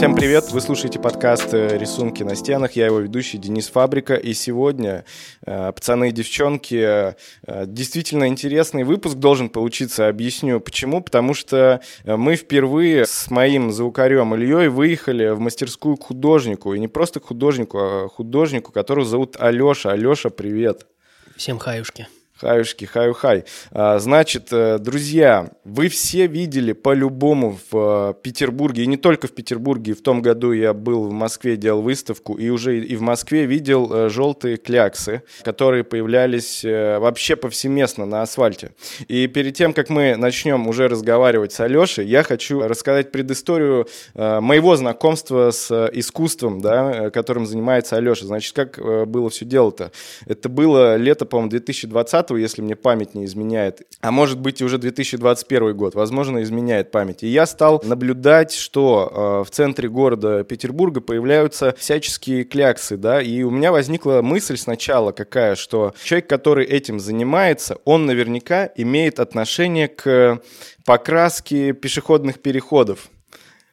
Всем привет! Вы слушаете подкаст э, «Рисунки на стенах». Я его ведущий Денис Фабрика. И сегодня, э, пацаны и девчонки, э, действительно интересный выпуск должен получиться. Объясню почему. Потому что мы впервые с моим звукарем Ильей выехали в мастерскую к художнику. И не просто к художнику, а художнику, которого зовут Алеша. Алеша, привет! Всем хаюшки! Хаюшки, хаю-хай. А, значит, э, друзья, вы все видели по-любому в э, Петербурге, и не только в Петербурге, в том году я был в Москве, делал выставку, и уже и в Москве видел э, желтые кляксы, которые появлялись вообще повсеместно на асфальте. И перед тем, как мы начнем уже разговаривать с Алешей, я хочу рассказать предысторию моего знакомства с искусством, да, которым занимается Алеша. Значит, как было все дело-то? Это было лето, по-моему, 2020 если мне память не изменяет, а может быть и уже 2021 год, возможно, изменяет память. И я стал наблюдать, что э, в центре города Петербурга появляются всяческие кляксы, да, и у меня возникла мысль сначала какая, что человек, который этим занимается, он наверняка имеет отношение к покраске пешеходных переходов. Это, это, да, это.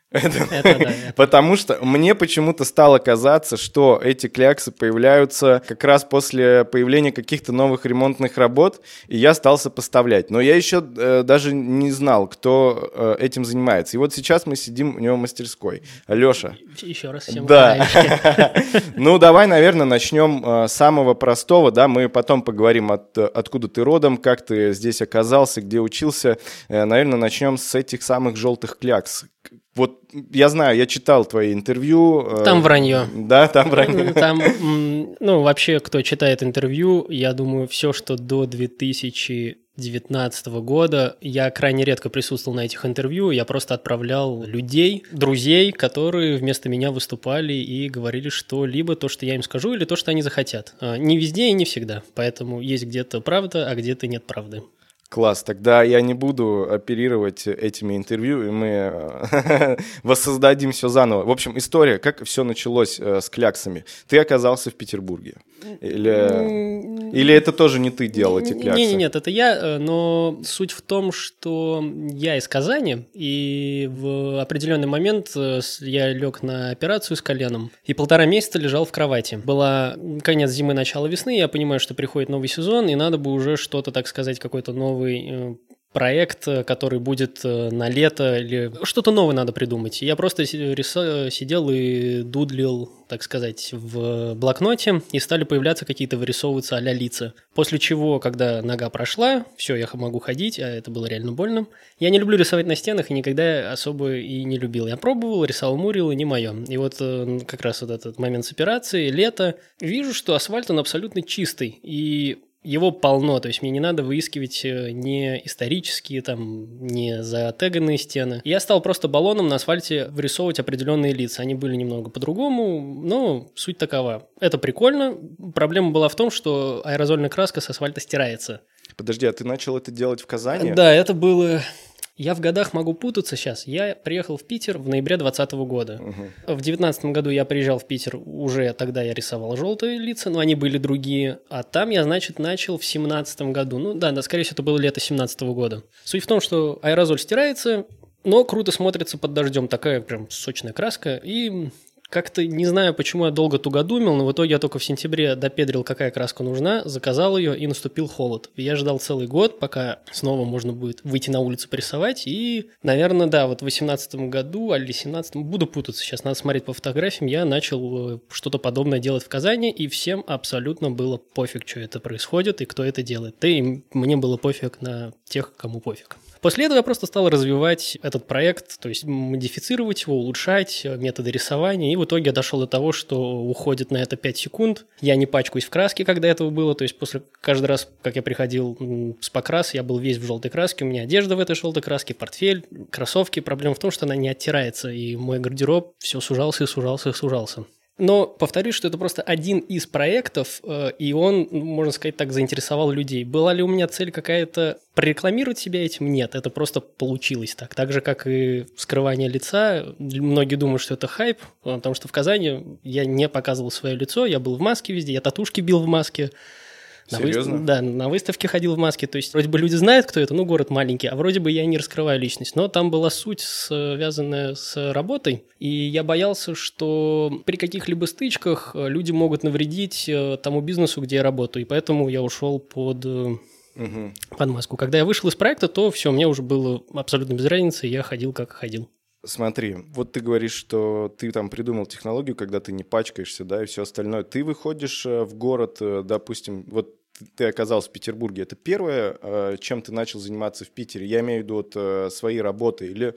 Потому что мне почему-то стало казаться, что эти кляксы появляются как раз после появления каких-то новых ремонтных работ, и я стал сопоставлять. Но я еще э, даже не знал, кто э, этим занимается. И вот сейчас мы сидим у него в мастерской. Леша. Еще раз всем Да. Ну, давай, наверное, начнем э, с самого простого, да, мы потом поговорим, от, откуда ты родом, как ты здесь оказался, где учился. Наверное, начнем с этих самых желтых клякс вот я знаю, я читал твои интервью. Э, там вранье. Да, там вранье. Там, ну, вообще, кто читает интервью, я думаю, все, что до 2019 года, я крайне редко присутствовал на этих интервью, я просто отправлял людей, друзей, которые вместо меня выступали и говорили, что либо то, что я им скажу, или то, что они захотят. А, не везде и не всегда, поэтому есть где-то правда, а где-то нет правды. Класс, тогда я не буду оперировать этими интервью, и мы э, воссоздадим все заново. В общем, история, как все началось э, с кляксами. Ты оказался в Петербурге. Или, или это тоже не ты делал эти кляксы? Нет, нет, это я, э, но суть в том, что я из Казани, и в определенный момент я лег на операцию с коленом, и полтора месяца лежал в кровати. Была конец зимы, начало весны, я понимаю, что приходит новый сезон, и надо бы уже что-то, так сказать, какой-то новый новый э, проект, э, который будет э, на лето, или что-то новое надо придумать. Я просто сидел и дудлил, так сказать, в блокноте, и стали появляться какие-то вырисовываться а лица. После чего, когда нога прошла, все, я могу ходить, а это было реально больно. Я не люблю рисовать на стенах, и никогда особо и не любил. Я пробовал, рисовал Мурил, и не мое. И вот как раз вот этот момент с операцией, лето, вижу, что асфальт, он абсолютно чистый, и его полно, то есть мне не надо выискивать э, не исторические, там, не затеганные стены. Я стал просто баллоном на асфальте вырисовывать определенные лица. Они были немного по-другому, но суть такова. Это прикольно. Проблема была в том, что аэрозольная краска с асфальта стирается. Подожди, а ты начал это делать в Казани? Да, это было я в годах могу путаться сейчас. Я приехал в Питер в ноябре 2020 года. Угу. В 2019 году я приезжал в Питер, уже тогда я рисовал желтые лица, но они были другие. А там я, значит, начал в 2017 году. Ну да, да, скорее всего, это было лето 2017 года. Суть в том, что аэрозоль стирается, но круто смотрится под дождем. Такая прям сочная краска. И как-то не знаю, почему я долго тугодумил, но в итоге я только в сентябре допедрил, какая краска нужна, заказал ее и наступил холод. Я ждал целый год, пока снова можно будет выйти на улицу порисовать. И, наверное, да, вот в 18 году, или 17 буду путаться, сейчас надо смотреть по фотографиям, я начал э, что-то подобное делать в Казани, и всем абсолютно было пофиг, что это происходит и кто это делает. Да и мне было пофиг на тех, кому пофиг. После этого я просто стал развивать этот проект, то есть модифицировать его, улучшать методы рисования, и в итоге я дошел до того, что уходит на это 5 секунд. Я не пачкаюсь в краске, когда этого было, то есть после каждый раз, как я приходил с покрас, я был весь в желтой краске, у меня одежда в этой желтой краске, портфель, кроссовки. Проблема в том, что она не оттирается, и мой гардероб все сужался и сужался и сужался. Но повторюсь, что это просто один из проектов, э, и он, ну, можно сказать так, заинтересовал людей. Была ли у меня цель какая-то прорекламировать себя этим? Нет, это просто получилось так. Так же, как и скрывание лица. Многие думают, что это хайп, потому что в Казани я не показывал свое лицо, я был в маске везде, я татушки бил в маске. На Серьезно? Выстав... Да, на выставке ходил в маске. То есть вроде бы люди знают, кто это, ну, город маленький, а вроде бы я не раскрываю личность. Но там была суть, связанная с работой. И я боялся, что при каких-либо стычках э, люди могут навредить э, тому бизнесу, где я работаю. И поэтому я ушел под Мгм. под маску. Когда я вышел из проекта, то все, мне уже было абсолютно без разницы, я ходил как ходил. Смотри, вот ты говоришь, что ты там придумал технологию, когда ты не пачкаешься, да, и все остальное. Ты выходишь э, в город, э, допустим, вот ты оказался в Петербурге. Это первое, э, чем ты начал заниматься в Питере? Я имею в виду вот свои работы. Или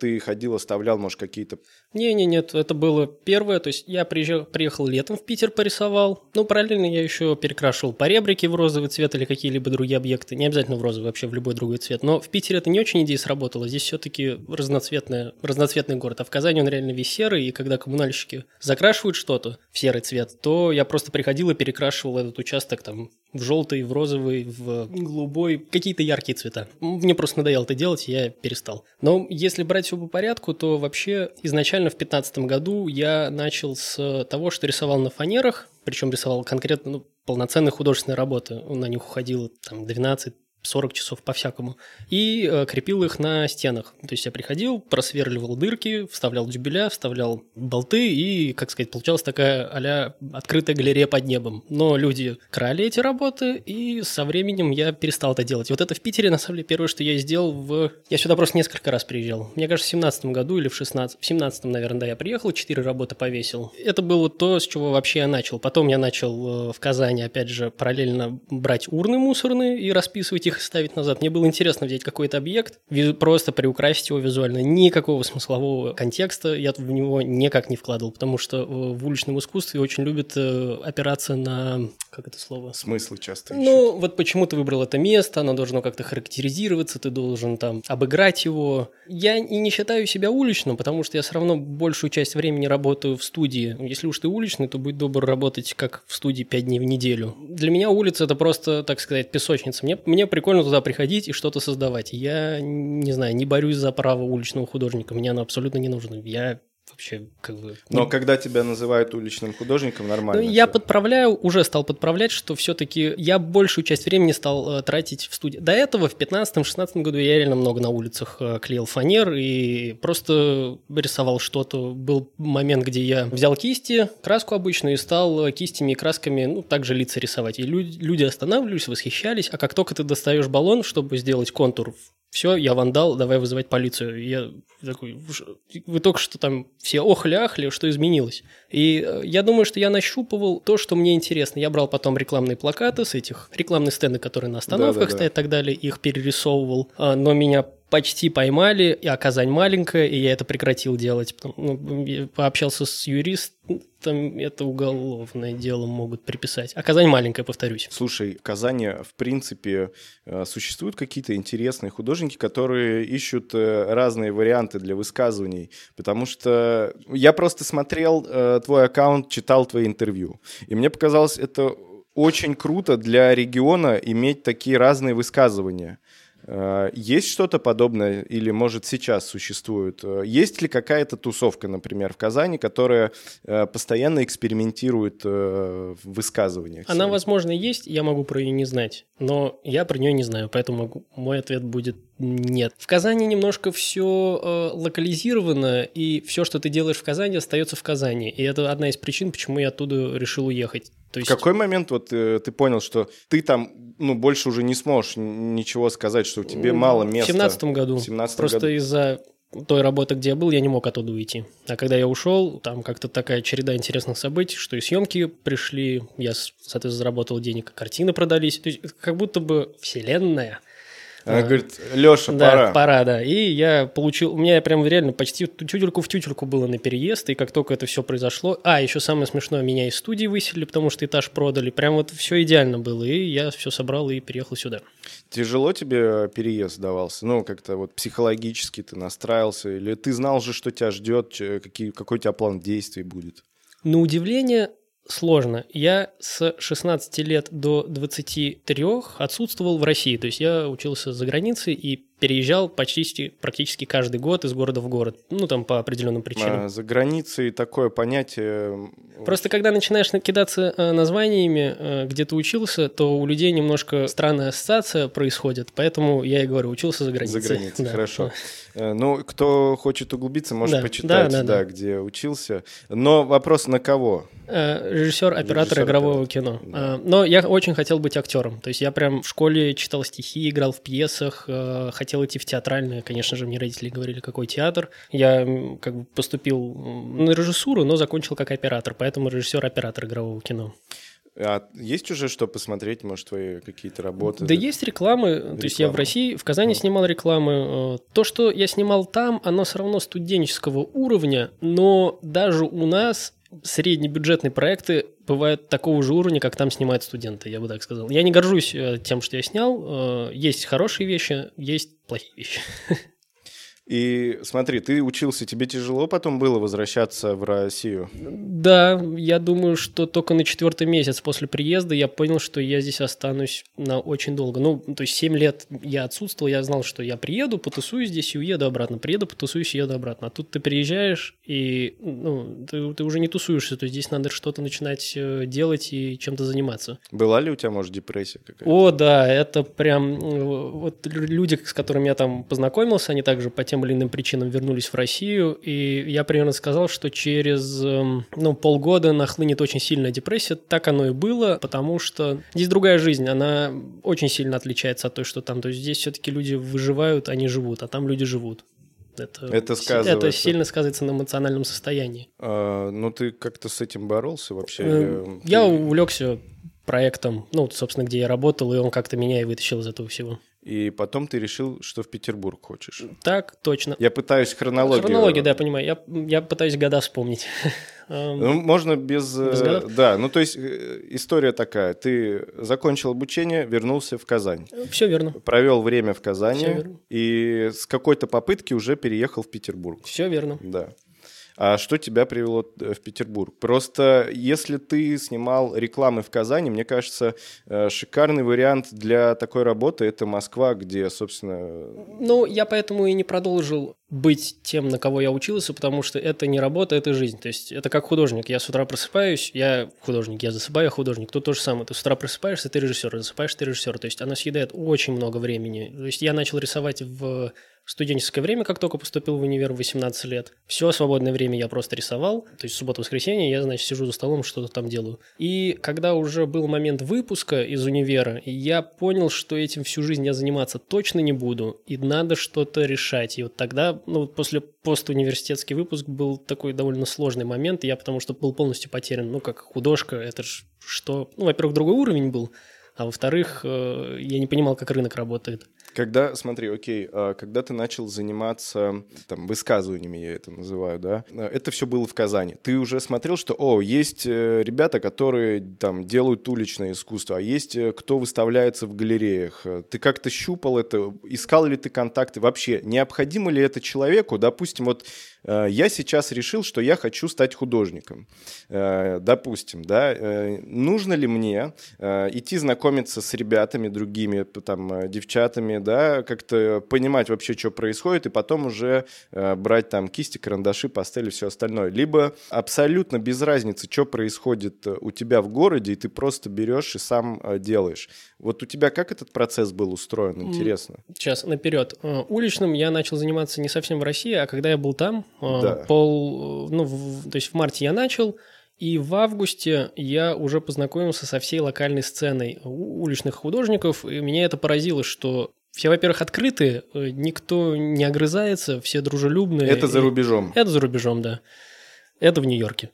ты ходил, оставлял, может, какие-то... Не-не, нет, это было первое, то есть я приезжал, приехал летом в Питер, порисовал, ну, параллельно я еще перекрашивал поребрики в розовый цвет или какие-либо другие объекты, не обязательно в розовый, вообще в любой другой цвет, но в Питере это не очень идея сработала, здесь все-таки разноцветный, разноцветный город, а в Казани он реально весь серый, и когда коммунальщики закрашивают что-то в серый цвет, то я просто приходил и перекрашивал этот участок там в желтый, в розовый, в голубой, какие-то яркие цвета. Мне просто надоело это делать, я перестал. Но если брать все по порядку, то вообще изначально в 2015 году я начал с того, что рисовал на фанерах, причем рисовал конкретно ну, полноценные художественные работы. На них уходило там 12 40 часов по-всякому, и э, крепил их на стенах. То есть я приходил, просверливал дырки, вставлял дюбеля, вставлял болты, и, как сказать, получалась такая а открытая галерея под небом. Но люди крали эти работы, и со временем я перестал это делать. И вот это в Питере, на самом деле, первое, что я сделал в... Я сюда просто несколько раз приезжал. Мне кажется, в 17 году или в 16 В 17 наверное, да, я приехал, четыре работы повесил. Это было то, с чего вообще я начал. Потом я начал э, в Казани, опять же, параллельно брать урны мусорные и расписывать их и ставить назад. Мне было интересно взять какой-то объект, просто приукрасить его визуально. Никакого смыслового контекста я в него никак не вкладывал, потому что э, в уличном искусстве очень любят э, опираться на... Как это слово? Смыслы часто ищут. Ну, вот почему ты выбрал это место, оно должно как-то характеризироваться, ты должен там обыграть его. Я и не считаю себя уличным, потому что я все равно большую часть времени работаю в студии. Если уж ты уличный, то будь добр работать как в студии 5 дней в неделю. Для меня улица это просто, так сказать, песочница. Мне, мне прикольно туда приходить и что-то создавать. Я, не знаю, не борюсь за право уличного художника, мне оно абсолютно не нужно. Я вообще как бы... Но когда тебя называют уличным художником, нормально. Ну, я подправляю, уже стал подправлять, что все-таки я большую часть времени стал э, тратить в студии. До этого, в 15-16 году, я реально много на улицах э, клеил фанер и просто рисовал что-то. Был момент, где я взял кисти, краску обычную, и стал э, кистями и красками, ну, также лица рисовать. И люди, люди останавливались, восхищались, а как только ты достаешь баллон, чтобы сделать контур все, я вандал, давай вызывать полицию. И Я такой, «Вы только что там все охли-ахли, что изменилось. И э, я думаю, что я нащупывал то, что мне интересно. Я брал потом рекламные плакаты с этих, рекламные стенды, которые на остановках Да-да-да. стоят и так далее, их перерисовывал, А, но меня почти поймали, и а Казань маленькая, и я это прекратил делать. Ну, пообщался с юристом, это уголовное дело могут приписать. А Казань маленькая, повторюсь. Слушай, в Казани, в принципе, э, существуют какие-то интересные художники, которые ищут э, разные варианты для высказываний, потому что я просто смотрел э, твой аккаунт, читал твои интервью, и мне показалось это очень круто для региона иметь такие разные высказывания. Э, Есть что-то подобное или, может, сейчас существует? Э, Есть ли какая-то тусовка, например, в Казани, которая э, постоянно экспериментирует в высказываниях? Она, возможно, есть, я могу про нее не знать, но я про нее не знаю, поэтому мой ответ будет нет. В Казани немножко все локализировано, и все, что ты делаешь в Казани, остается в Казани. И это одна из причин, почему я оттуда решил уехать. То В есть какой момент вот э, ты понял, что ты там, ну, больше уже не сможешь ничего сказать, что тебе мало в места? семнадцатом году. В 17 Просто году. из-за той работы, где я был, я не мог оттуда уйти. А когда я ушел, там как-то такая череда интересных событий, что и съемки пришли, я, соответственно, заработал денег, картины продались. То есть как будто бы вселенная Она А. говорит, Леша, Да, пора. пора, да. И я получил, у меня прям реально почти тютельку в тютельку было на переезд, и как только это все произошло, а, еще самое смешное, меня из студии выселили, потому что этаж продали, прям вот все идеально было, и я все собрал и переехал сюда. Тяжело тебе переезд давался? Ну, как-то вот психологически ты настраивался? Или ты знал же, что тебя ждет, какие, какой у тебя план действий будет? На удивление сложно. Я с 16 лет до 23 отсутствовал в России. То есть я учился за границей, и переезжал почти практически каждый год из города в город, ну там по определенным причинам. А, за границей такое понятие. Просто когда начинаешь кидаться э, названиями, э, где ты учился, то у людей немножко странная ассоциация происходит, поэтому я и говорю, учился за границей. За границей, да. хорошо. Э, ну, кто хочет углубиться, может да, почитать, да, да, да, где учился. Но вопрос на кого? Режиссер, оператор Режиссер, игрового оператор. кино. Да. Но я очень хотел быть актером. То есть я прям в школе читал стихи, играл в пьесах, хотел идти в театральное. Конечно же, мне родители говорили, какой театр. Я как бы поступил на режиссуру, но закончил как оператор, поэтому режиссер-оператор игрового кино. А есть уже что посмотреть, может, твои какие-то работы? Да, есть рекламы. Реклама. То есть я в России, в Казани снимал рекламы. Э, то, что я снимал там, оно все равно студенческого уровня, но даже у нас среднебюджетные проекты бывают такого же уровня, как там снимают студенты, я бы так сказал. Я не горжусь э, тем, что я снял. Э, есть хорошие вещи, есть плохие вещи. И смотри, ты учился, тебе тяжело потом было возвращаться в Россию? Да, я думаю, что только на четвертый месяц после приезда я понял, что я здесь останусь на очень долго. Ну, то есть 7 лет я отсутствовал, я знал, что я приеду, потусуюсь здесь и уеду обратно. Приеду, потусуюсь и еду обратно. А тут ты приезжаешь, и ну, ты, ты уже не тусуешься, то есть здесь надо что-то начинать э, делать и чем-то заниматься. Была ли у тебя, может, депрессия какая-то? О, да, это прям... Э, вот люди, с которыми я там познакомился, они также по тем тем или иным причинам вернулись в Россию, и я примерно сказал, что через эм, ну, полгода нахлынет очень сильная депрессия. Так оно и было, потому что здесь другая жизнь, она очень сильно отличается от той, что там. То есть здесь все-таки люди выживают, они живут, а там люди живут. Это, это, сказывается. это сильно сказывается на эмоциональном состоянии. А, ну, ты как-то с этим боролся вообще? Э, я увлекся проектом, ну, собственно, где я работал, и он как-то меня и вытащил из этого всего и потом ты решил, что в Петербург хочешь. Так, точно. Я пытаюсь хронологию... Хронологию, да, я понимаю. Я, я пытаюсь года вспомнить. Ну, можно без... без годов? Э, да, ну то есть э, история такая. Ты закончил обучение, вернулся в Казань. Все верно. Провел время в Казани и с какой-то попытки уже переехал в Петербург. Все верно. Да. А что тебя привело э, в Петербург? Просто если ты снимал рекламы в Казани, мне кажется, э, шикарный вариант для такой работы это Москва, где, собственно... Ну, я поэтому и не продолжил быть тем, на кого я учился, потому что это не работа, это жизнь. То есть это как художник. Я с утра просыпаюсь, я художник, я засыпаю, я художник. Тут то же самое. Ты с утра просыпаешься, ты режиссер, засыпаешь, ты режиссер. То есть оно съедает очень много времени. То есть я начал рисовать в студенческое время, как только поступил в универ в 18 лет. Все свободное время я просто рисовал. То есть суббота-воскресенье я, значит, сижу за столом, что-то там делаю. И когда уже был момент выпуска из универа, я понял, что этим всю жизнь я заниматься точно не буду, и надо что-то решать. И вот тогда, ну, после постуниверситетский выпуск был такой довольно сложный момент, я потому что был полностью потерян. Ну, как художка, это же что... Ну, во-первых, другой уровень был, а во-вторых, э, я не понимал, как рынок работает. Когда, смотри, окей, а когда ты начал заниматься там высказываниями, я это называю, да, это все было в Казани. Ты уже смотрел, что, о, есть э, ребята, которые там делают уличное искусство, а есть э, кто выставляется в галереях. Ты как-то щупал это, искал ли ты контакты? Вообще, необходимо ли это человеку? Допустим, вот я сейчас решил, что я хочу стать художником. Э, допустим, да, э, нужно ли мне идти знакомиться с ребятами другими, там, девчатами, да, как-то понимать вообще, что происходит, и потом уже брать там кисти, карандаши, пастели, все остальное. Либо абсолютно без разницы, что происходит у тебя в городе, и ты просто берешь и сам делаешь. Вот у тебя как этот процесс был устроен, интересно? Сейчас, наперед. Уличным я начал заниматься не совсем в России, а когда я был там, Э, да. Пол, ну, в, то есть в марте я начал, и в августе я уже познакомился со всей локальной сценой уличных художников, и меня это поразило, что все, во-первых, открытые, э, никто не огрызается, все дружелюбные. Это за рубежом. Это за рубежом, да. Это в Нью-Йорке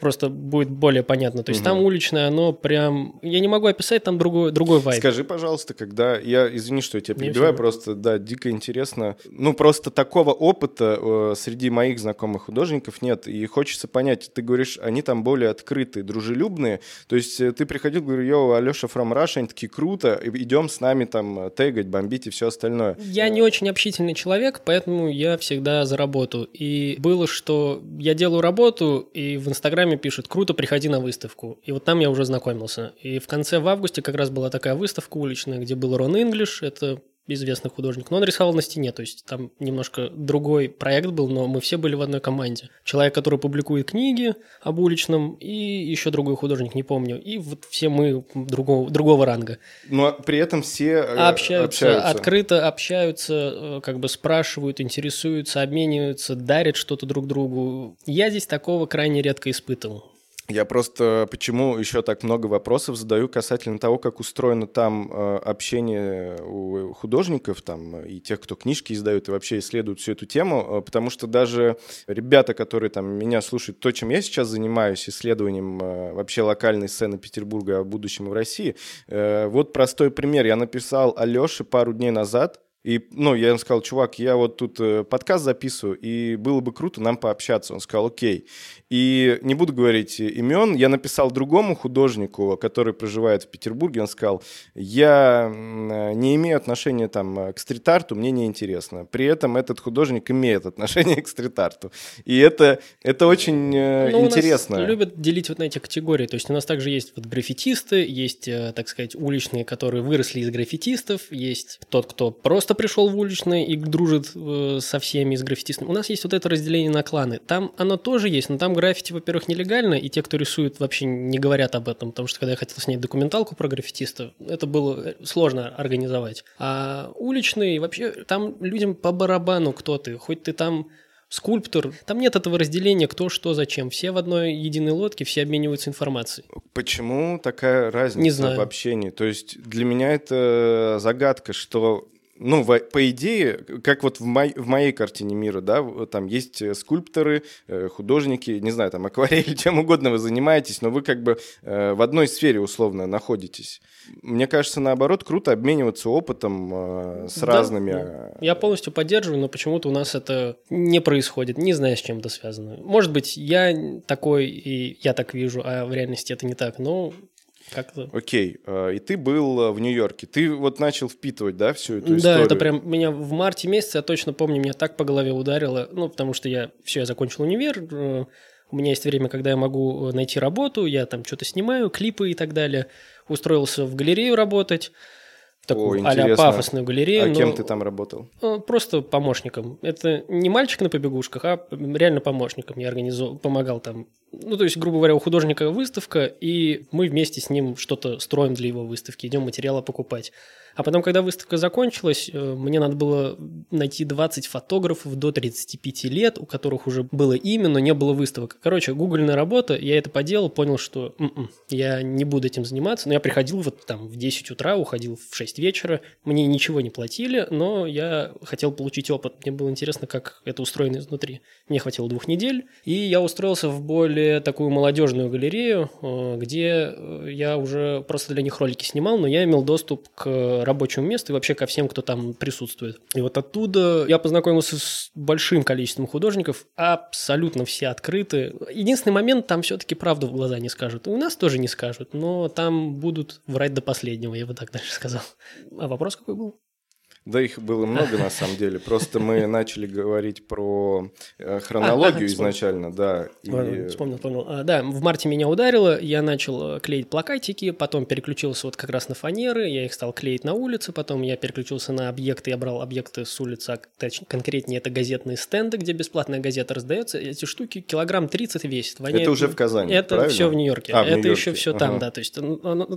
просто будет более понятно. То есть угу. там уличное, оно прям... Я не могу описать, там другой, другой вайб. Скажи, пожалуйста, когда... Я, извини, что я тебя перебиваю, просто, да, дико интересно. Ну, просто такого опыта э, среди моих знакомых художников нет. И хочется понять, ты говоришь, они там более открытые, дружелюбные. То есть э, ты приходил, говорю, йоу, Алеша from Russia, они такие, круто, идем с нами там э, тегать, бомбить и все остальное. Я не очень общительный человек, поэтому я всегда за работу. И было, что я делаю работу, и в Инстаграме Инстаграме пишет «Круто, приходи на выставку». И вот там я уже знакомился. И в конце в августе как раз была такая выставка уличная, где был Рон Инглиш, это известный художник, но он рисовал на стене, то есть там немножко другой проект был, но мы все были в одной команде. Человек, который публикует книги об уличном, и еще другой художник, не помню, и вот все мы другого, другого ранга. Но при этом все э, общаются, общаются, открыто общаются, э, как бы спрашивают, интересуются, обмениваются, дарят что-то друг другу. Я здесь такого крайне редко испытывал. Я просто почему еще так много вопросов задаю касательно того, как устроено там э, общение у художников там и тех, кто книжки издают и вообще исследуют всю эту тему, э, потому что даже ребята, которые там меня слушают, то, чем я сейчас занимаюсь, исследованием э, вообще локальной сцены Петербурга о будущем в России, вот простой пример. Я написал Алёше пару дней назад, и, ну, я ему сказал, чувак, я вот тут э, подкаст записываю, и было бы круто нам пообщаться. Он сказал, окей. И не буду говорить имен, я написал другому художнику, который проживает в Петербурге, он сказал, я не имею отношения там к стрит-арту, мне не интересно. При этом этот художник имеет отношение к стрит-арту. И это, это очень э, ну, интересно. У нас любят делить вот на эти категории. То есть у нас также есть вот граффитисты, есть, э, так сказать, уличные, которые выросли из граффитистов, есть тот, кто просто пришел в уличный и дружит э, со всеми из граффитистами. У нас есть вот это разделение на кланы. Там оно тоже есть, но там граффити, во-первых, нелегально, и те, кто рисует, вообще не говорят об этом, потому что когда я хотел снять документалку про граффитистов, это было сложно организовать. А уличные, вообще, там людям по барабану кто ты, хоть ты там скульптор. Там нет этого разделения, кто что зачем. Все в одной единой лодке, все обмениваются информацией. Почему такая разница Не знаю. в общении? То есть для меня это загадка, что ну, по идее, как вот в, мой, в моей картине мира, да, там есть э, скульпторы, э, художники, не знаю, там акварель, чем угодно вы занимаетесь, но вы как бы э, в одной сфере условно находитесь. Мне кажется, наоборот, круто обмениваться опытом с да, разными. Я полностью поддерживаю, но почему-то у нас это не происходит, не знаю, с чем это связано. Может быть, я такой, и я так вижу, а в реальности это не так, но как-то. Окей, а, и ты был а, в Нью-Йорке. Ты вот начал впитывать, да, всю эту да, историю? Да, это прям меня в марте месяце, я точно помню, меня так по голове ударило, ну, потому что я, все, я закончил универ, э, у меня есть время, когда я могу найти работу, я там что-то снимаю, клипы и так далее. Устроился в галерею работать, такую а пафосную галерею. А кем ты там работал? Э, просто помощником. Это не мальчик на побегушках, а реально помощником. Я организовал, помогал там. Ну, то есть, грубо говоря, у художника выставка, и мы вместе с ним что-то строим для его выставки, идем материалы покупать. А потом, когда выставка закончилась, э, мне надо было найти 20 фотографов до 35 лет, у которых уже было имя, но не было выставок. Короче, гугольная работа, я это поделал, понял, что м-м, я не буду этим заниматься. Но я приходил вот там в 10 утра, уходил в 6 вечера, мне ничего не платили, но я хотел получить опыт. Мне было интересно, как это устроено изнутри. Мне хватило двух недель, и я устроился в более такую молодежную галерею, э, где э, я уже просто для них ролики снимал, но я имел доступ к рабочему месту и вообще ко всем, кто там присутствует. И вот оттуда я познакомился с большим количеством художников, абсолютно все открыты. Единственный момент, там все-таки правду в глаза не скажут. У нас тоже не скажут, но там будут врать до последнего, я бы так дальше сказал. А вопрос какой был? Да их было много на самом деле. Просто мы начали говорить про э, хронологию изначально, да. Вспомнил, вспомнил. А, да, в марте меня ударило, я начал э, клеить плакатики, потом переключился вот как раз на фанеры, я их стал клеить на улице, потом я переключился на объекты, я брал объекты с улицы, а конкретнее это газетные стенды, где бесплатная газета раздается. Эти штуки килограмм 30 весят. Воняет... Это уже в Казани, Это правильно? все в Нью-Йорке. А, это еще все ага. там, да. То есть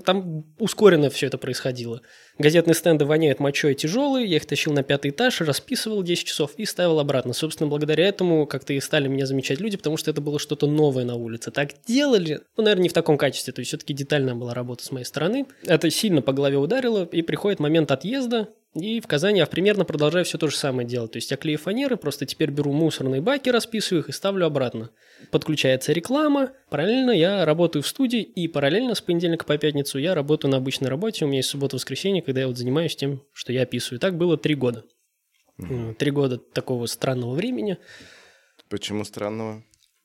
там ускоренно все это происходило. Газетные стенды воняют мочой тяжелые, я их тащил на пятый этаж, расписывал 10 часов и ставил обратно. Собственно, благодаря этому как-то и стали меня замечать люди, потому что это было что-то новое на улице. Так делали, ну, наверное, не в таком качестве, то есть все-таки детальная была работа с моей стороны. Это сильно по голове ударило, и приходит момент отъезда, и в Казани я примерно продолжаю все то же самое делать. То есть я клею фанеры, просто теперь беру мусорные баки, расписываю их и ставлю обратно. Подключается реклама, параллельно я работаю в студии, и параллельно с понедельника по пятницу я работаю на обычной работе. У меня есть суббота-воскресенье, когда я вот занимаюсь тем, что я описываю. Так было три года. Три года такого странного времени. Почему странного?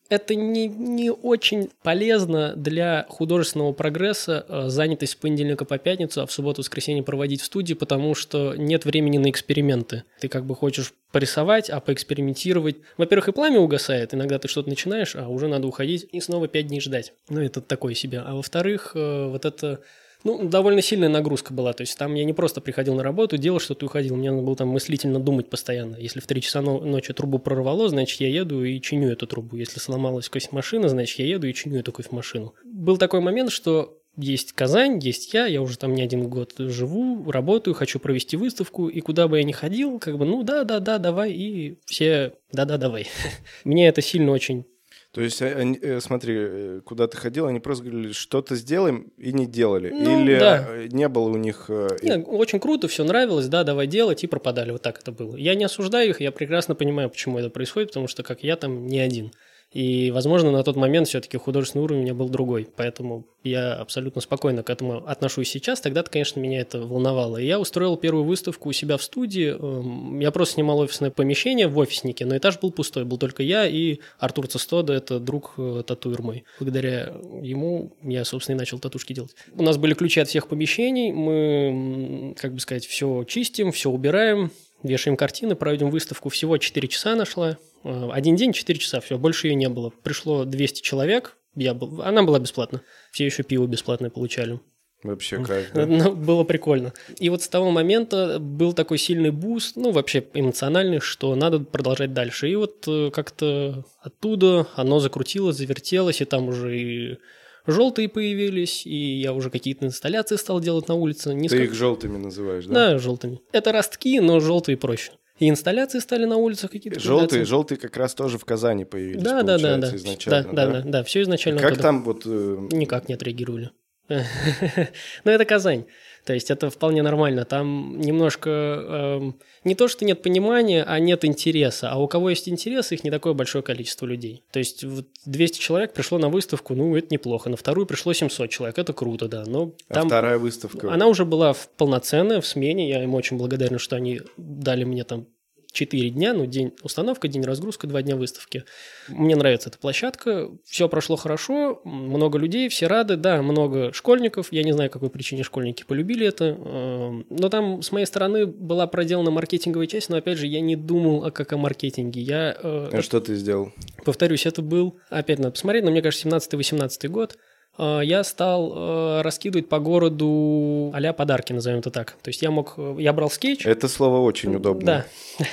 Это не, не очень полезно для художественного прогресса э, занятость с понедельника по пятницу, а в субботу-воскресенье проводить в студии, потому что нет времени на эксперименты. Ты как бы хочешь порисовать, а поэкспериментировать. Во-первых, и пламя угасает, иногда ты что-то начинаешь, а уже надо уходить и снова пять дней ждать. Ну, это такое себе. А во-вторых, э, вот это Ну, довольно сильная нагрузка была. То есть там я не просто приходил на работу, делал что-то и уходил. Мне надо было там мыслительно думать постоянно. Если в 3 часа ночи трубу прорвало, значит, я еду и чиню эту трубу. Если сломалась кофемашина, значит, я еду и чиню эту кофемашину. Был такой момент, что есть Казань, есть я, я уже там не один год живу, работаю, хочу провести выставку, и куда бы я ни ходил, как бы, ну да, да, да, давай, и все, да, да, давай. Мне это сильно очень то есть, они, э, смотри, э, куда ты ходил, они просто говорили, что-то сделаем и не делали. Ну, Или да. не было у них... Нет, очень круто, все нравилось, да, давай делать, и пропадали. Вот так это было. Я не осуждаю их, я прекрасно понимаю, почему это происходит, потому что, как я, там не один. И, возможно, на тот момент все-таки художественный уровень у меня был другой. Поэтому я абсолютно спокойно к этому отношусь сейчас. Тогда-то, конечно, меня это волновало. И я устроил первую выставку у себя в студии. Эм, я просто снимал офисное помещение в офиснике, но этаж был пустой. Был только я и Артур Цестода, это друг э, татуир мой. Благодаря ему я, собственно, и начал татушки делать. У нас были ключи от всех помещений. Мы, как бы сказать, все чистим, все убираем, вешаем картины, проводим выставку. Всего 4 часа она шла. Э, один день, 4 часа, все, больше ее не было. Пришло 200 человек, я был, она была бесплатна. Все еще пиво бесплатное получали. Вообще да? Ну, было прикольно. И вот с того момента был такой сильный boost, ну, вообще эмоциональный, что надо продолжать дальше. И вот э, как-то оттуда оно закрутилось, завертелось, и там уже и желтые появились, и я уже какие-то инсталляции стал делать на улице. Не Ты их желтыми называешь, да? Да, желтыми. Это ростки, но желтые проще. И инсталляции стали на улицах какие-то. Желтые, желтые как раз тоже в Казани появились. Да, да, да, да. Изначально, да, да, да, да, все изначально. Как там вот? Э... Никак не отреагировали. Но это Казань. То есть это вполне нормально. Там немножко э, не то, что нет понимания, а нет интереса. А у кого есть интерес, их не такое большое количество людей. То есть вот 200 человек пришло на выставку, ну, это неплохо. На вторую пришло 700 человек, это круто, да. Но а там, вторая выставка? Она уже была в полноценная, в смене. Я им очень благодарен, что они дали мне там 4 дня, ну, день установка, день разгрузка, 2 дня выставки. Мне нравится эта площадка, все прошло хорошо, много людей, все рады, да, много школьников, я не знаю, какой причине школьники полюбили это, эм, но там с моей стороны была проделана маркетинговая часть, но, опять же, я не думал о как о маркетинге. Я, э, а что ты сделал? Повторюсь, это был, опять надо посмотреть, но мне кажется, 17-18 год, я стал э, раскидывать по городу а подарки, назовем это так. То есть я мог, э, я брал скетч. Это слово очень удобно. Да.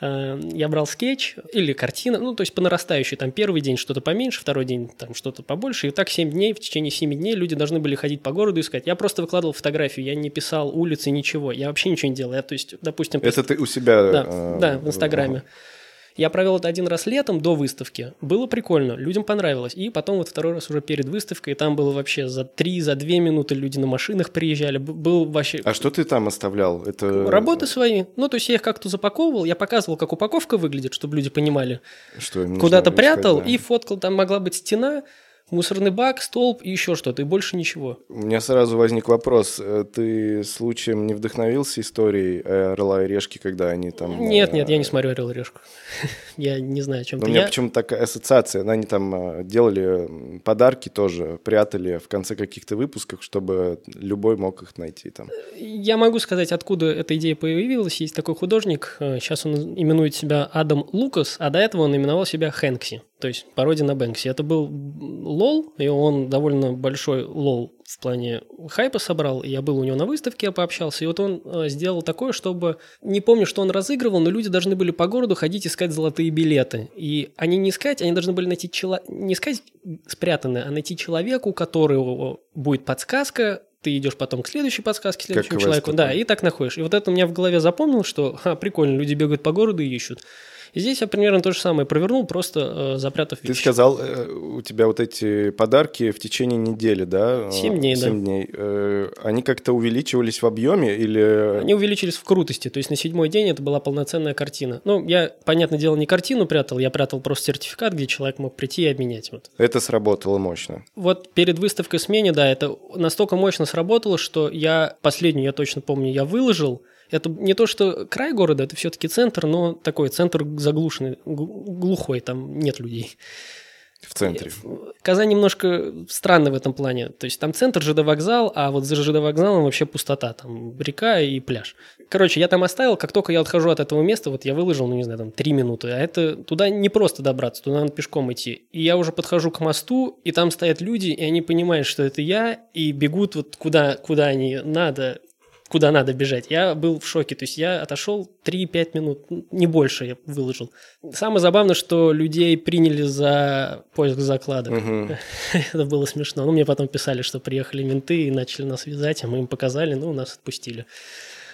Я брал скетч или картина, ну, то есть по нарастающей. Там первый день что-то поменьше, второй день там что-то побольше. И так 7 дней, в течение 7 дней люди должны были ходить по городу и искать. Я просто выкладывал фотографию, я не писал улицы, ничего. Я вообще ничего не делал. Я, то есть, допустим... Это ты у себя... Да, э, да в Инстаграме. Я провел это один раз летом до выставки. Было прикольно, людям понравилось. И потом вот второй раз уже перед выставкой, там было вообще за три, за две минуты люди на машинах приезжали. Был вообще... А что ты там оставлял? Это... Работы свои. Ну, то есть я их как-то запаковывал, я показывал, как упаковка выглядит, чтобы люди понимали. Что Куда-то прятал, да. и фоткал, там могла быть стена, мусорный бак, столб и еще что-то, и больше ничего. У меня сразу возник вопрос. Э, ты случаем не вдохновился историей Орла и Решки, когда они там... Нет, нет, я не смотрю Орел и Решку. я не знаю, о чем ты. У меня почему-то такая ассоциация. Они там э, делали подарки тоже, прятали в конце каких-то выпусков, чтобы любой мог их найти там. Я могу сказать, откуда эта идея появилась. Есть такой художник, сейчас э, он именует себя Адам Лукас, а до этого он именовал себя Хэнкси. То есть пародия на Бэнкси. Это был лол, и он довольно большой лол в плане хайпа собрал. Я был у него на выставке, я пообщался. И вот он э, сделал такое, чтобы... Не помню, что он разыгрывал, но люди должны были по городу ходить искать золотые билеты. И они не искать, они должны были найти... Чело... Не искать спрятанное, а найти человеку, у которого будет подсказка, ты идешь потом к следующей подсказке, следующему человеку. Да, и так находишь. И вот это у меня в голове запомнил, что ха, прикольно, люди бегают по городу и ищут. И здесь я примерно то же самое провернул, просто э, запрятав вещи. Ты сказал, э, у тебя вот эти подарки в течение недели, да? Семь дней, 7 да. дней. Э, они как-то увеличивались в объеме или... Они увеличились в крутости, то есть на седьмой день это была полноценная картина. Ну, я, понятное дело, не картину прятал, я прятал просто сертификат, где человек мог прийти и обменять. Вот. Это сработало мощно. Вот перед выставкой смене, да, это настолько мощно сработало, что я последнюю, я точно помню, я выложил, это не то, что край города, это все-таки центр, но такой центр заглушенный, глухой, там нет людей. В центре. Казань немножко странная в этом плане. То есть там центр ЖД вокзал, а вот за ЖД вокзалом вообще пустота. Там река и пляж. Короче, я там оставил, как только я отхожу от этого места, вот я выложил, ну не знаю, там три минуты. А это туда не просто добраться, туда надо пешком идти. И я уже подхожу к мосту, и там стоят люди, и они понимают, что это я, и бегут вот куда, куда они надо куда надо бежать. Я был в шоке. То есть я отошел 3-5 минут, не больше я выложил. Самое забавное, что людей приняли за поиск закладок. Угу. Это было смешно. Ну, мне потом писали, что приехали менты и начали нас вязать, а мы им показали, ну, нас отпустили.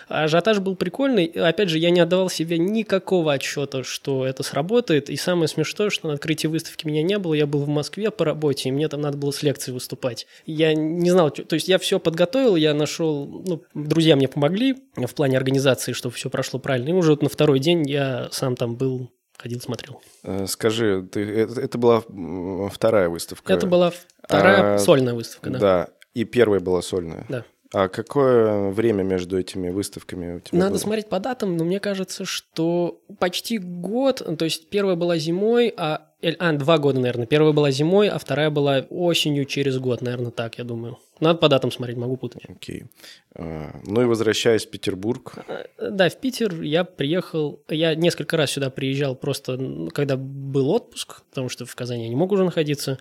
Ажиотаж был прикольный. Опять же, я не отдавал себе никакого отчета, что это сработает. И самое смешное, что на открытии выставки меня не было. Я был в Москве по работе, и мне там надо было с лекцией выступать. Я не знал, то есть я все подготовил, я нашел, ну, друзья мне помогли в плане организации, чтобы все прошло правильно. И уже на второй день я сам там был ходил, смотрел. Э, скажи, ты, это, это была вторая выставка? Это была вторая а, сольная выставка, да. Да, и первая была сольная. Да. А какое время между этими выставками у тебя Надо было? смотреть по датам, но мне кажется, что почти год, то есть первая была зимой, а, а два года, наверное. Первая была зимой, а вторая была осенью через год, наверное, так, я думаю. Надо по датам смотреть, могу путать. Окей. А, ну и возвращаясь в Петербург. А, да, в Питер я приехал, я несколько раз сюда приезжал просто, когда был отпуск, потому что в Казани я не мог уже находиться.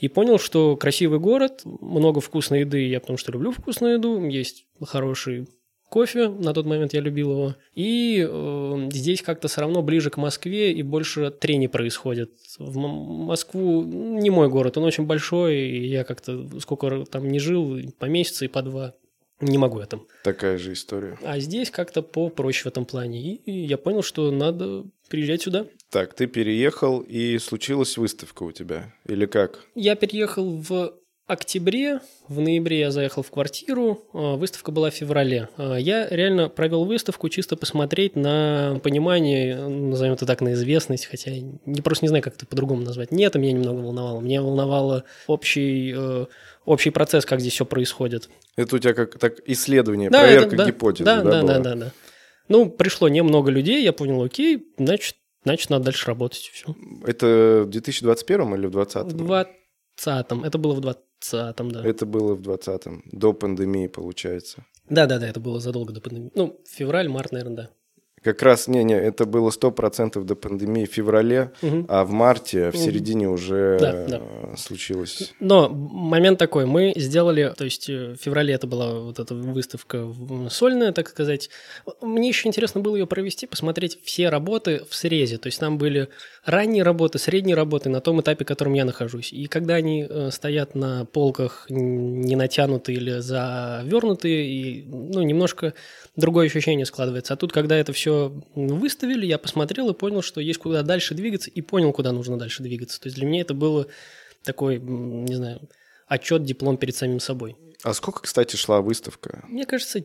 И понял, что красивый город, много вкусной еды, я потому что люблю вкусную еду, есть хороший кофе, на тот момент я любил его. И э, здесь как-то все равно ближе к Москве и больше трени происходит. В Москву не мой город, он очень большой, и я как-то сколько там не жил, по месяцу и по два, не могу я там. Такая же история. А здесь как-то попроще в этом плане. И я понял, что надо приезжать сюда. Так, ты переехал, и случилась выставка у тебя? Или как? Я переехал в октябре, в ноябре я заехал в квартиру, а, выставка была в феврале. А, я реально провел выставку чисто посмотреть на понимание, назовем это так, на известность, хотя я просто не знаю, как это по-другому назвать. Не это меня немного волновало, меня волновало общий, э, общий процесс, как здесь все происходит. Это у тебя как так исследование, да, проверка это, да, гипотезы, да? Да, да, да, да, да. Ну, пришло немного людей, я понял, окей, значит, значит, надо дальше работать, все. Это в 2021 или в 2020? В 2020. Это было в 2020, да. Это было в 2020, до пандемии, получается. Да-да-да, это было задолго до пандемии. Ну, февраль, март, наверное, да. Как раз, не-не, это было 100% до пандемии в феврале, угу. а в марте, в середине уже да, да. случилось. Но момент такой, мы сделали, то есть э, в феврале это была вот эта выставка сольная, так сказать. Мне еще интересно было ее провести, посмотреть все работы в срезе. То есть там были ранние работы, средние работы на том этапе, в котором я нахожусь. И когда они э, стоят на полках не натянутые или завернутые, и, ну, немножко другое ощущение складывается. А тут, когда это все выставили, я посмотрел и понял, что есть куда дальше двигаться, и понял, куда нужно дальше двигаться. То есть для меня это было такой, не знаю, отчет, диплом перед самим собой. А сколько, кстати, шла выставка? Мне кажется,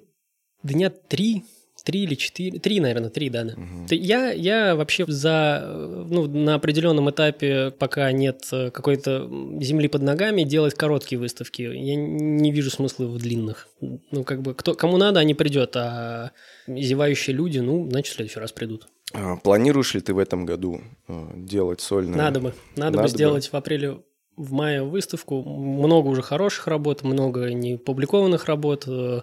дня три, три или четыре, три, наверное, три, да, да. Угу. Я, я вообще за, ну, на определенном этапе, пока нет э, какой-то земли под ногами, делать короткие выставки. Я не вижу смысла в длинных. Ну, как бы, кто, кому надо, они придет, а зевающие люди, ну, значит, в следующий раз придут. А, планируешь ли ты в этом году э, делать сольное? Надо бы. Надо, надо бы сделать бы. в апреле в мае выставку. Много уже хороших работ, много непубликованных работ. Э,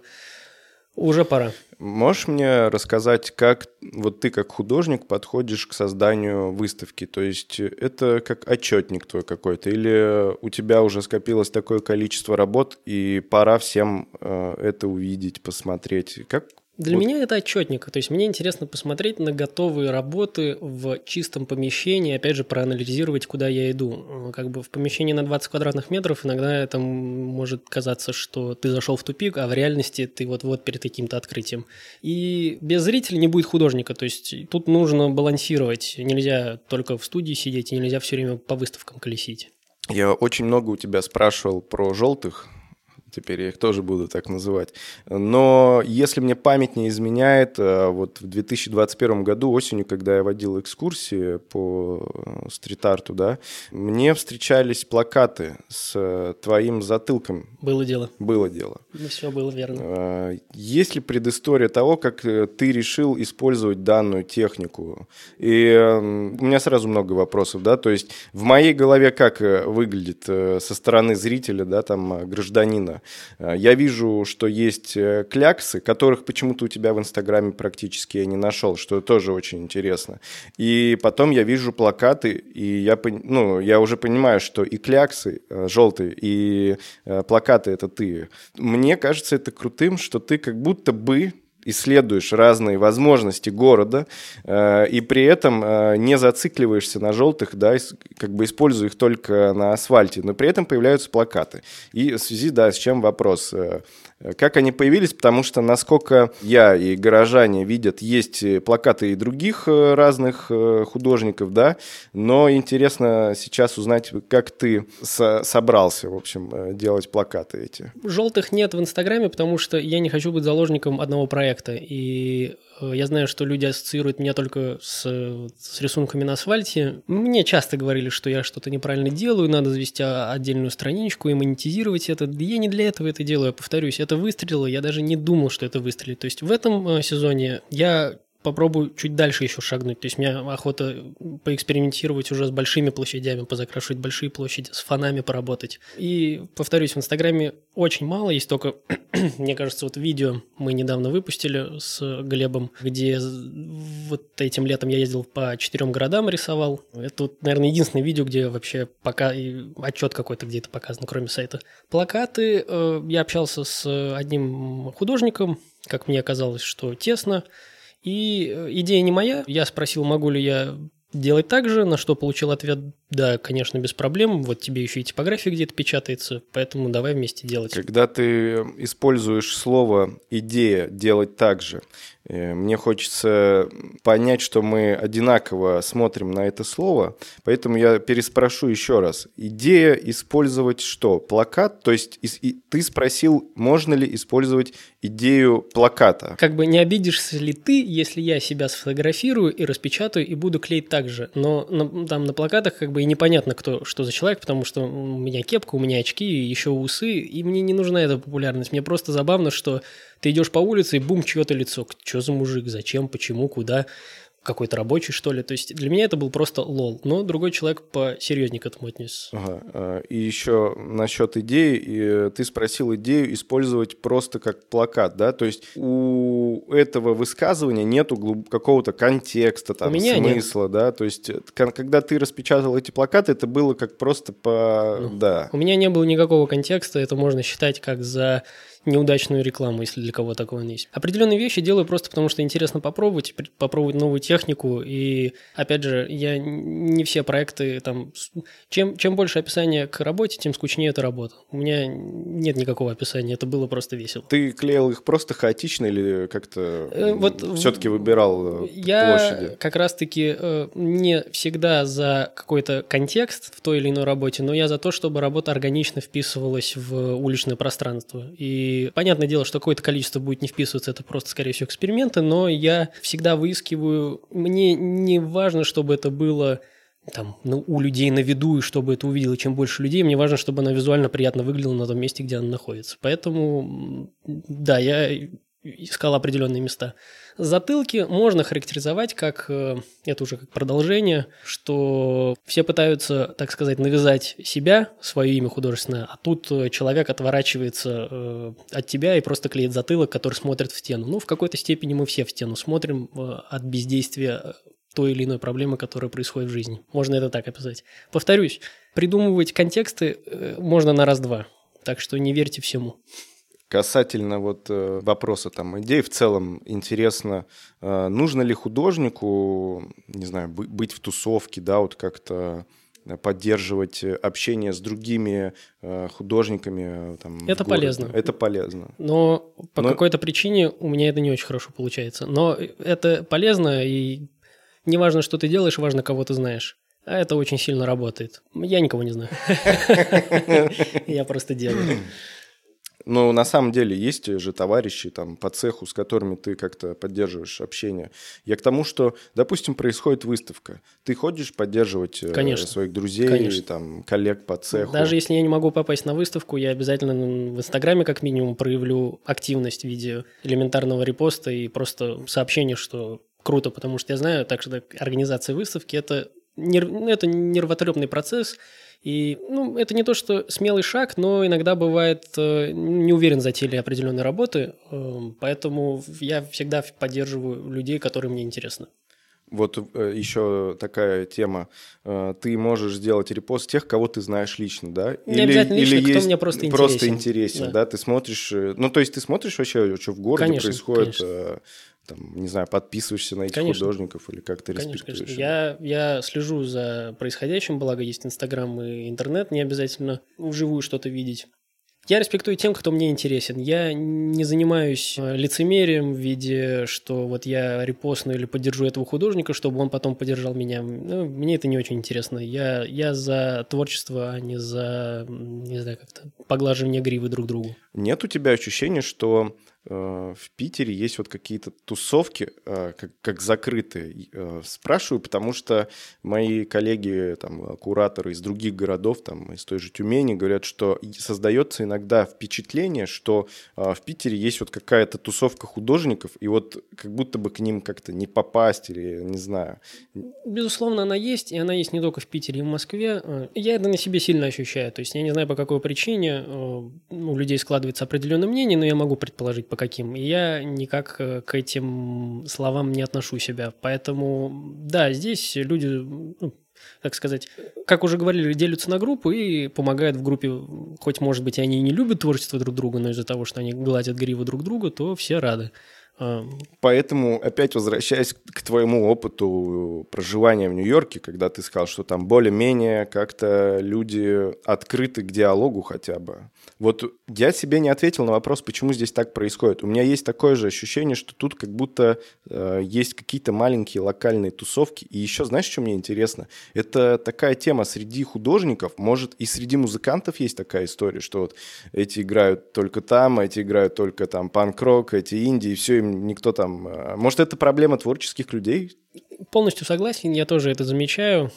уже пора. Можешь мне рассказать, как вот ты как художник подходишь к созданию выставки? То есть это как отчетник твой какой-то? Или у тебя уже скопилось такое количество работ, и пора всем э, это увидеть, посмотреть? Как для вот. меня это отчетник. То есть мне интересно посмотреть на готовые работы в чистом помещении, опять же, проанализировать, куда я иду. Как бы в помещении на 20 квадратных метров иногда это может казаться, что ты зашел в тупик, а в реальности ты вот-вот перед каким-то открытием. И без зрителя не будет художника. То есть тут нужно балансировать. Нельзя только в студии сидеть, и нельзя все время по выставкам колесить. Я очень много у тебя спрашивал про желтых Теперь я их тоже буду так называть. Но если мне память не изменяет, э, вот в 2021 году осенью, когда я водил экскурсии по э, стрит-арту, да, мне встречались плакаты с э, твоим затылком. Было дело. Было дело. Ну, все было верно. Есть ли предыстория того, как ты решил использовать данную технику? И у меня сразу много вопросов, да, то есть в моей голове как выглядит со стороны зрителя, да, там, гражданина, Э, я вижу, что есть э, кляксы, которых почему-то у тебя в Инстаграме практически я не нашел, что тоже очень интересно. И потом я вижу плакаты, и я, ну, я уже понимаю, что и кляксы э, желтые, и плакаты это ты. Мне кажется это крутым, что ты как будто бы исследуешь разные возможности города э, и при этом э, не зацикливаешься на желтых, да, как бы используя их только на асфальте, но при этом появляются плакаты. И в связи, да, с чем вопрос? Э, как они появились? Потому что, насколько я и горожане видят, есть плакаты и других э, разных э, художников, да, но интересно сейчас узнать, как ты со собрался, в общем, э, делать плакаты эти. Желтых нет в Инстаграме, потому что я не хочу быть заложником одного проекта, и я знаю, что люди ассоциируют меня только с, с рисунками на асфальте. Мне часто говорили, что я что-то неправильно делаю, надо завести отдельную страничку и монетизировать это. Я не для этого это делаю, я повторюсь. Это выстрелило, я даже не думал, что это выстрелит. То есть в этом э, сезоне я попробую чуть дальше еще шагнуть. То есть у меня охота поэкспериментировать уже с большими площадями, позакрашивать большие площади, с фонами поработать. И, повторюсь, в Инстаграме очень мало, есть только, мне кажется, вот видео мы недавно выпустили с Глебом, где вот этим летом я ездил по четырем городам рисовал. Это, вот, наверное, единственное видео, где вообще пока и отчет какой-то где-то показан, кроме сайта. Плакаты. Э, я общался с одним художником, как мне казалось, что тесно. И э, идея не моя. Я спросил, могу ли я делать так же, на что получил ответ, да, конечно, без проблем, вот тебе еще и типография где-то печатается, поэтому давай вместе делать. Когда ты используешь слово «идея» делать так же, Э, мне хочется понять, что мы одинаково смотрим на это слово, поэтому я переспрошу еще раз. Идея использовать что? Плакат? То есть ты спросил, можно ли использовать идею плаката? Как бы не обидишься ли ты, если я себя сфотографирую и распечатаю и буду клеить так же? Но на, там на плакатах как бы и непонятно, кто, что за человек, потому что у меня кепка, у меня очки, еще усы, и мне не нужна эта популярность. Мне просто забавно, что ты идешь по улице, и бум, чье-то лицо. Что за мужик, зачем, почему, куда? Какой-то рабочий, что ли. То есть для меня это был просто лол. Но другой человек посерьезнее к этому отнесся. Ага. А, и еще насчет идеи. И ты спросил идею использовать просто как плакат, да? То есть у этого высказывания нету какого-то контекста, там, смысла, нет. да? То есть э, когда ты распечатал эти плакаты, это было как просто по... Ну, да. У меня не было никакого контекста. Это можно считать как за неудачную рекламу, если для кого такого есть. Определенные вещи делаю просто потому, что интересно попробовать, попробовать новую технику. И, опять же, я не все проекты там... Чем, чем больше описания к работе, тем скучнее эта работа. У меня нет никакого описания, это было просто весело. Ты клеил их просто хаотично или как-то э, вот все-таки выбирал э, я площади? как раз-таки э, не всегда за какой-то контекст в той или иной работе, но я за то, чтобы работа органично вписывалась в уличное пространство. И понятное дело, что какое-то количество будет не вписываться, это просто, скорее всего, эксперименты, но я всегда выискиваю, мне не важно, чтобы это было там, ну, у людей на виду, и чтобы это увидело чем больше людей, мне важно, чтобы она визуально приятно выглядела на том месте, где она находится. Поэтому, да, я искал определенные места. Затылки можно характеризовать как, э, это уже как продолжение, что все пытаются, так сказать, навязать себя, свое имя художественное, а тут э, человек отворачивается э, от тебя и просто клеит затылок, который смотрит в стену. Ну, в какой-то степени мы все в стену смотрим от бездействия той или иной проблемы, которая происходит в жизни. Можно это так описать. Повторюсь, придумывать контексты можно на раз-два, так что не верьте всему. Касательно вот э, вопроса там идей, в целом интересно, э, нужно ли художнику, не знаю, быть в тусовке, да, вот как-то поддерживать общение с другими э, художниками. Там, это полезно. Это полезно. Но по Но... какой-то причине у меня это не очень хорошо получается. Но это полезно, и не важно, что ты делаешь, важно, кого ты знаешь. А это очень сильно работает. Я никого не знаю. Я просто делаю. Но на самом деле есть же товарищи там по цеху, с которыми ты как-то поддерживаешь общение. Я к тому, что, допустим, происходит выставка. Ты ходишь поддерживать э, Конечно. своих друзей, Конечно. там, коллег по цеху. Даже если я не могу попасть на выставку, я обязательно в Инстаграме как минимум проявлю активность в виде элементарного репоста и просто сообщения, что круто, потому что я знаю, так что организация выставки это, нерв, ну, это нервотрепный процесс, и ну, это не то, что смелый шаг, но иногда бывает э, не уверен за теле определенной работы, э, поэтому я всегда поддерживаю людей, которые мне интересны. Вот э, еще такая тема. Э, ты можешь сделать репост тех, кого ты знаешь лично, да? Не или, обязательно лично, или кто есть мне просто интересен. Просто интересен, да. да? Ты смотришь... Ну, то есть ты смотришь вообще, что в городе конечно, происходит... Конечно там, не знаю, подписываешься на этих конечно. художников или как то респектуешь? Конечно, я, я слежу за происходящим, благо есть Инстаграм и интернет, не обязательно вживую что-то видеть. Я респектую тем, кто мне интересен. Я не занимаюсь э, лицемерием в виде, что вот я репостну или поддержу этого художника, чтобы он потом поддержал меня. Ну, мне это не очень интересно. Я, я за творчество, а не за, не знаю, как-то поглаживание гривы друг другу. Нет у тебя ощущения, что в Питере есть вот какие-то тусовки, э, как, как закрытые. Э, спрашиваю, потому что мои коллеги, там, кураторы из других городов, там, из той же Тюмени, говорят, что создается иногда впечатление, что в Питере есть вот какая-то тусовка художников, и вот как будто бы к ним как-то не попасть или не знаю. Безусловно, она есть, и она есть не только в Питере и в Москве. Я это на себе сильно ощущаю. То есть я не знаю, по какой причине у людей складывается определенное мнение, но я могу предположить, по каким. И я никак э, к этим словам не отношу себя. Поэтому, да, здесь люди, ну, так сказать, как уже говорили, делятся на группы и помогают в группе. Хоть, может быть, они и не любят творчество друг друга, но из-за того, что они гладят гриву друг друга, то все рады. А, Поэтому, опять возвращаясь к твоему опыту проживания в Нью-Йорке, когда ты сказал, что там более-менее как-то люди открыты к диалогу хотя бы. Вот я себе не ответил на вопрос, почему здесь так происходит. У меня есть такое же ощущение, что тут как будто э, есть какие-то маленькие локальные тусовки. И еще, знаешь, что мне интересно? Это такая тема среди художников, может, и среди музыкантов есть такая история, что вот эти играют только там, эти играют только там панк-рок, эти инди, и все, им никто там... Э, может, это проблема творческих людей? Полностью согласен, я тоже это замечаю.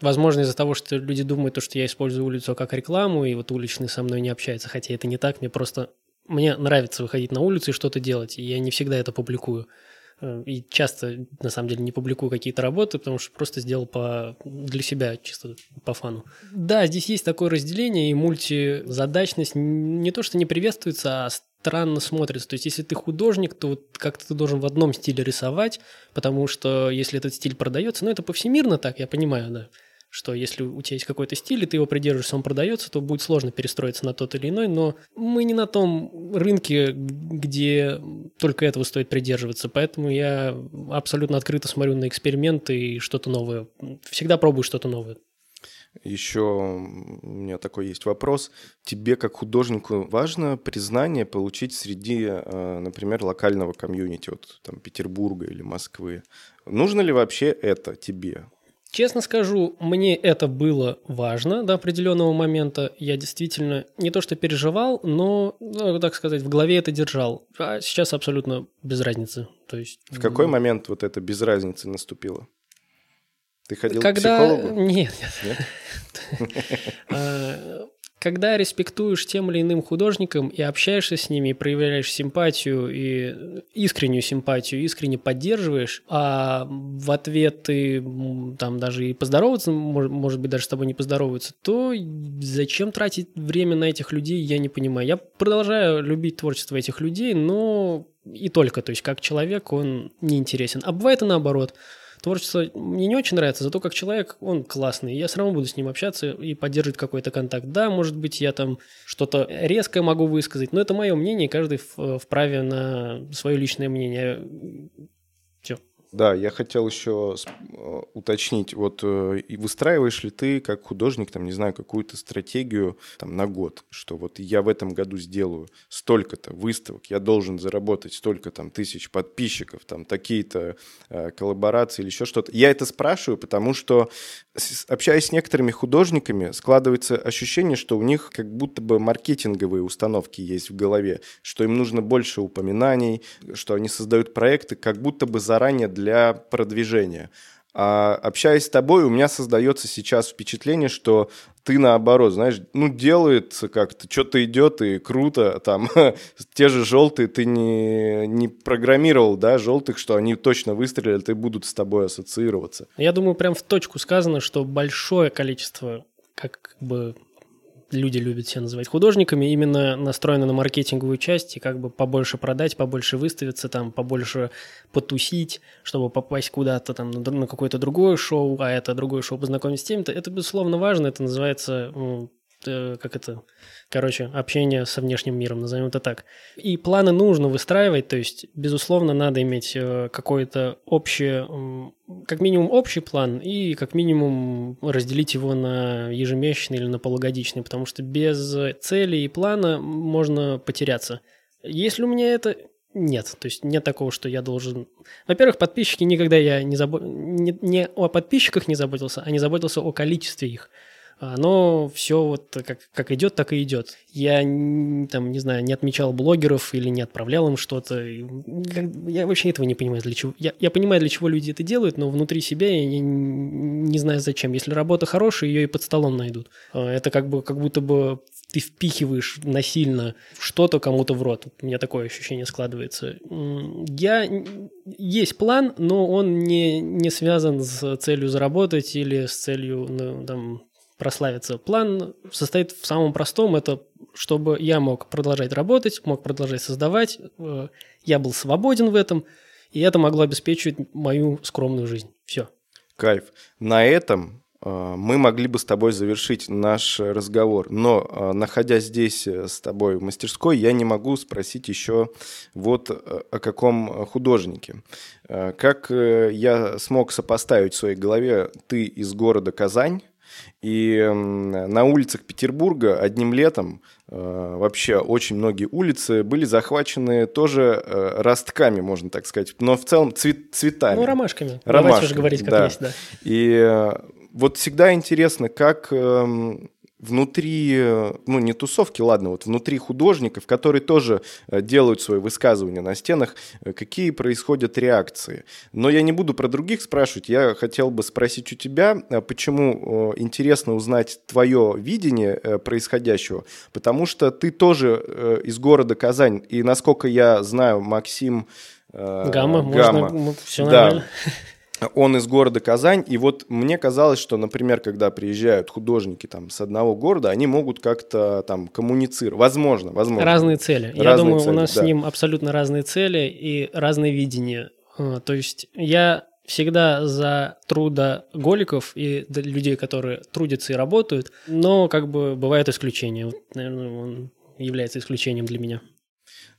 Возможно, из-за того, что люди думают, что я использую улицу как рекламу, и вот уличные со мной не общаются, хотя это не так, мне просто... Мне нравится выходить на улицу и что-то делать, и я не всегда это публикую. Э, и часто, на самом деле, не публикую какие-то работы, потому что просто сделал по, для себя, чисто по фану. Да, здесь есть такое разделение, и мультизадачность не то, что не приветствуется, а странно смотрится. То есть, если ты художник, то вот как-то ты должен в одном стиле рисовать, потому что если этот стиль продается, ну, это повсемирно так, я понимаю, да, что если у тебя есть какой-то стиль, и ты его придерживаешься, он продается, то будет сложно перестроиться на тот или иной, но мы не на том рынке, где только этого стоит придерживаться, поэтому я абсолютно открыто смотрю на эксперименты и что-то новое. Всегда пробую что-то новое. Еще у меня такой есть вопрос. Тебе, как художнику, важно признание получить среди, э, например, локального комьюнити, вот там Петербурга или Москвы? Нужно ли вообще это тебе? Честно скажу, мне это было важно до определенного момента. Я действительно не то что переживал, но, ну, так сказать, в голове это держал. А сейчас абсолютно без разницы. То есть... В какой момент вот это без разницы наступило? Ты ходил Когда... к психологу? Нет, нет. А, когда респектуешь тем или иным художникам и общаешься с ними, проявляешь симпатию и искреннюю симпатию, искренне поддерживаешь, а в ответ ты там даже и поздороваться, может, может быть, даже с тобой не поздороваются, то зачем тратить время на этих людей, я не понимаю. Я продолжаю любить творчество этих людей, но и только, то есть как человек он неинтересен. А бывает и наоборот – Творчество мне не очень нравится, зато как человек он классный. Я все равно буду с ним общаться и поддерживать какой-то контакт. Да, может быть, я там что-то резкое могу высказать, но это мое мнение, каждый вправе на свое личное мнение. Да, я хотел еще э, уточнить, вот э, выстраиваешь ли ты как художник, там, не знаю, какую-то стратегию там, на год, что вот я в этом году сделаю столько-то выставок, я должен заработать столько там тысяч подписчиков, там такие-то э, коллаборации или еще что-то. Я это спрашиваю, потому что общаясь с некоторыми художниками, складывается ощущение, что у них как будто бы маркетинговые установки есть в голове, что им нужно больше упоминаний, что они создают проекты как будто бы заранее для продвижения. А общаясь с тобой, у меня создается сейчас впечатление, что ты наоборот, знаешь, ну, делает как-то, что-то идет и круто, там, те же желтые ты не, не программировал, да, желтых, что они точно выстрелят и будут с тобой ассоциироваться. Я думаю, прям в точку сказано, что большое количество как бы люди любят себя называть художниками, именно настроены на маркетинговую часть и как бы побольше продать, побольше выставиться, там, побольше потусить, чтобы попасть куда-то там на, на какое-то другое шоу, а это другое шоу познакомиться с тем-то. Это, безусловно, важно, это называется, как это, короче, общение со внешним миром, назовем это так. И планы нужно выстраивать, то есть, безусловно, надо иметь э, какое-то общее, как минимум общий план и как минимум разделить его на ежемесячный или на полугодичный, потому что без цели и плана можно потеряться. Если у меня это нет, то есть нет такого, что я должен... Во-первых, подписчики никогда я не, забо... не, не о подписчиках не заботился, а не заботился о количестве их оно все вот как, как идет, так и идет. Я там, не знаю, не отмечал блогеров или не отправлял им что-то. Я вообще этого не понимаю, для чего. Я, я понимаю, для чего люди это делают, но внутри себя я не, не знаю зачем. Если работа хорошая, ее и под столом найдут. А, это как бы как будто бы ты впихиваешь насильно что-то кому-то в рот. У меня такое ощущение складывается. Я... Есть план, но он не, не связан с целью заработать или с целью ну, там, прославиться. План состоит в самом простом, это чтобы я мог продолжать работать, мог продолжать создавать, э, я был свободен в этом, и это могло обеспечивать мою скромную жизнь. Все. Кайф. На этом э, мы могли бы с тобой завершить наш разговор. Но, э, находясь здесь с тобой в мастерской, я не могу спросить еще вот о каком художнике. Как я смог сопоставить в своей голове ты из города Казань, и на улицах Петербурга одним летом э, вообще очень многие улицы были захвачены тоже э, ростками, можно так сказать, но в целом цвет, цветами. Ну, ромашками. ромашками Давайте уже говорить, как да. есть, да. И э, вот всегда интересно, как эм, внутри, ну не тусовки, ладно, вот внутри художников, которые тоже э, делают свои высказывания на стенах, э, какие происходят реакции. Но я не буду про других спрашивать, я хотел бы спросить у тебя, э, почему интересно узнать твое видение происходящего, потому что ты тоже из города Казань, и насколько я знаю, Максим... Гамма, Гамма. можно, все да. Он из города Казань, и вот мне казалось, что, например, когда приезжают художники там с одного города, они могут как-то там коммуницировать. Возможно, возможно. Разные цели. Разные я думаю, цели, у нас да. с ним абсолютно разные цели и разные видения. А, то есть я всегда за трудоголиков и людей, которые трудятся и работают, но как бы бывают исключения. Вот, наверное, он является исключением для меня.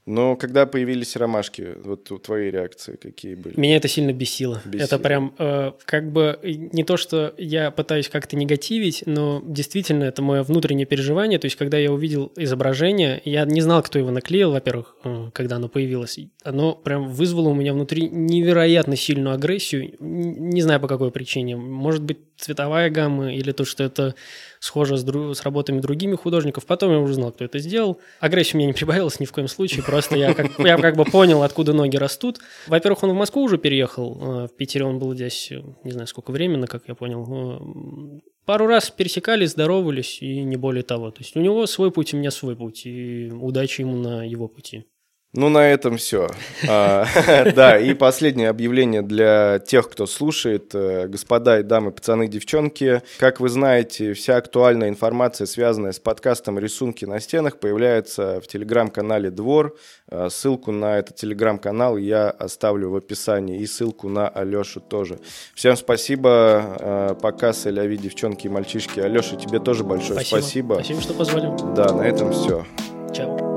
Но когда появились ромашки, вот твои реакции какие были? Меня это сильно бесило. бесило. Это прям э, как бы не то, что я пытаюсь как-то негативить, но действительно это мое внутреннее переживание. То есть, когда я увидел изображение, я не знал, кто его наклеил, во-первых, э, когда оно появилось. Оно прям вызвало у меня внутри невероятно сильную агрессию. Не знаю по какой причине. Может быть, цветовая гамма или то, что это схоже с, дру- с работами другими художников. Потом я уже знал, кто это сделал. Агрессия у меня не прибавилась ни в коем случае, просто я как, я как бы понял, откуда ноги растут. Во-первых, он в Москву уже переехал, э, в Питере он был здесь, не знаю, сколько времени, как я понял. Э, пару раз пересекались, здоровались, и не более того. То есть у него свой путь, у меня свой путь, и удачи ему на его пути. Ну, на этом все. А, да, и последнее объявление для тех, кто слушает. Э, господа и дамы, пацаны, девчонки, как вы знаете, вся актуальная информация, связанная с подкастом «Рисунки на стенах», появляется в телеграм-канале «Двор». Э, ссылку на этот телеграм-канал я оставлю в описании, и ссылку на Алешу тоже. Всем спасибо. Э, пока, Соляви, девчонки и мальчишки. Алеша, тебе тоже большое спасибо. Спасибо, спасибо что позвали. Да, на этом все. Чао.